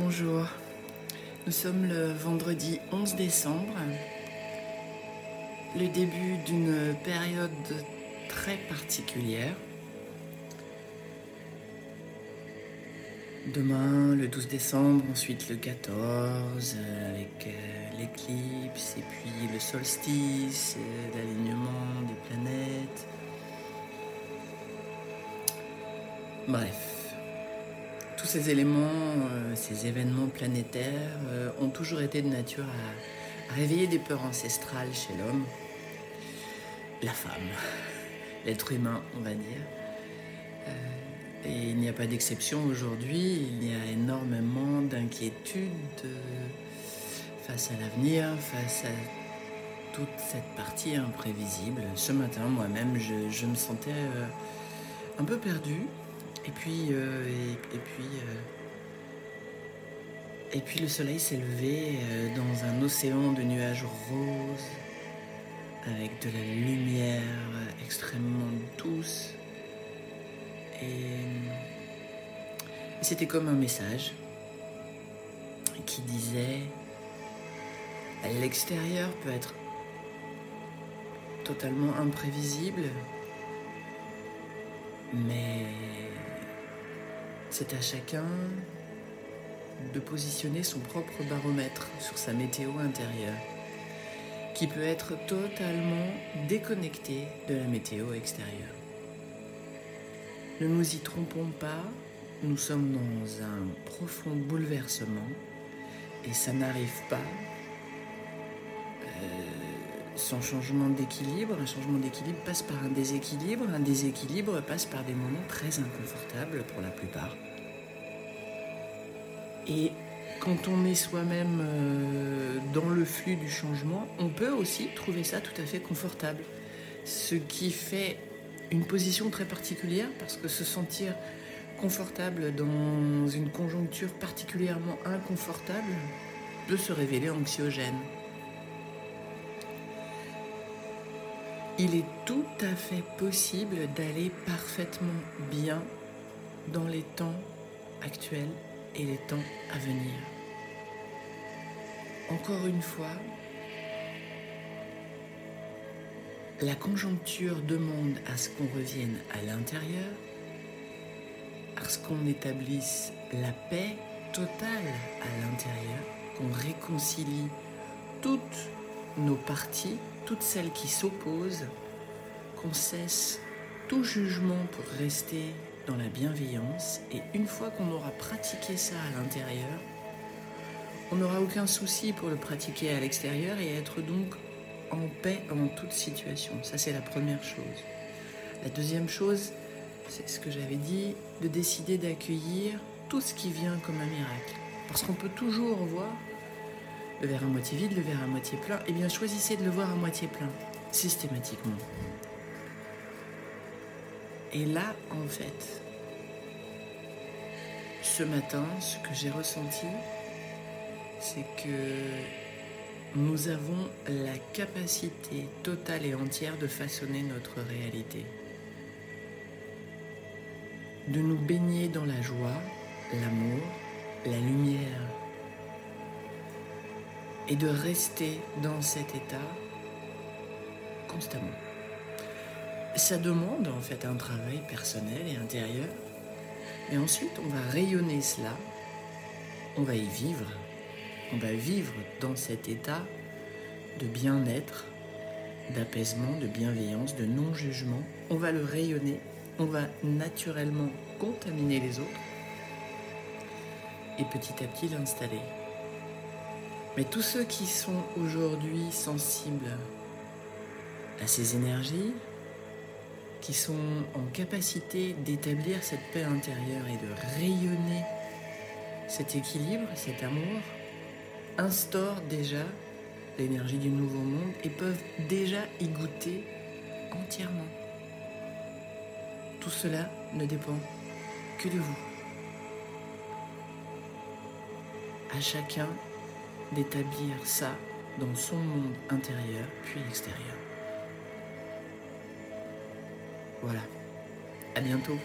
Bonjour, nous sommes le vendredi 11 décembre, le début d'une période très particulière. Demain, le 12 décembre, ensuite le 14, avec euh, l'éclipse, et puis le solstice, euh, l'alignement des planètes. Bref, tous ces éléments, euh, ces événements planétaires ont toujours été de nature à, réveiller des peurs ancestrales chez l'homme, la femme, l'être humain, on va dire. Et il n'y a pas d'exception aujourd'hui, il y a énormément d'inquiétudes euh, face à l'avenir, face à toute cette partie imprévisible. Ce matin, moi-même, je, me sentais euh, un peu perdu. Et puis, euh, et, puis, et puis le soleil s'est levé dans un océan de nuages roses, avec de la lumière extrêmement douce. Et c'était comme un message qui disait l'extérieur peut être totalement imprévisible, mais c'est à chacun de positionner son propre baromètre sur sa météo intérieure, qui peut être totalement déconnecté de la météo extérieure. Ne nous y trompons pas, nous sommes dans un profond bouleversement et ça n'arrive pas euh, sans changement d'équilibre. Un changement d'équilibre passe par un déséquilibre, un déséquilibre passe par des moments très inconfortables pour la plupart. Et quand on est soi-même euh, dans le flux du changement, on peut aussi trouver ça tout à fait confortable. Ce qui fait une position très particulière parce que se sentir confortable dans une conjoncture particulièrement inconfortable peut se révéler anxiogène. Il est tout à fait possible d'aller parfaitement bien dans les temps actuels et les temps à venir. Encore une fois, La conjoncture demande à ce qu'on revienne à l'intérieur, à ce qu'on établisse la paix totale à l'intérieur, qu'on réconcilie toutes nos parties, toutes celles qui s'opposent, qu'on cesse tout jugement pour rester dans la bienveillance. Et une fois qu'on aura pratiqué ça à l'intérieur, on n'aura aucun souci pour le pratiquer à l'extérieur et être donc en paix en toute situation. Ça, c'est la première chose. La deuxième chose, c'est ce que j'avais dit, de décider d'accueillir tout ce qui vient comme un miracle. Parce qu'on peut toujours voir le verre à moitié vide, le verre à moitié plein. Eh bien, choisissez de le voir à moitié plein, systématiquement. Et là, en fait, ce matin, ce que j'ai ressenti, c'est que nous avons la capacité totale et entière de façonner notre réalité, de nous baigner dans la joie, l'amour, la lumière, et de rester dans cet état constamment. Ça demande en fait un travail personnel et intérieur, mais ensuite on va rayonner cela, on va y vivre on va vivre dans cet état de bien-être, d'apaisement, de bienveillance, de non-jugement. On va le rayonner, on va naturellement contaminer les autres et petit à petit l'installer. Mais tous ceux qui sont aujourd'hui sensibles à ces énergies, qui sont en capacité d'établir cette paix intérieure et de rayonner cet équilibre, cet amour, instaurent déjà l'énergie du nouveau monde et peuvent déjà y goûter entièrement. Tout cela ne dépend que de vous. À chacun d'établir ça dans son monde intérieur puis extérieur. Voilà. À bientôt.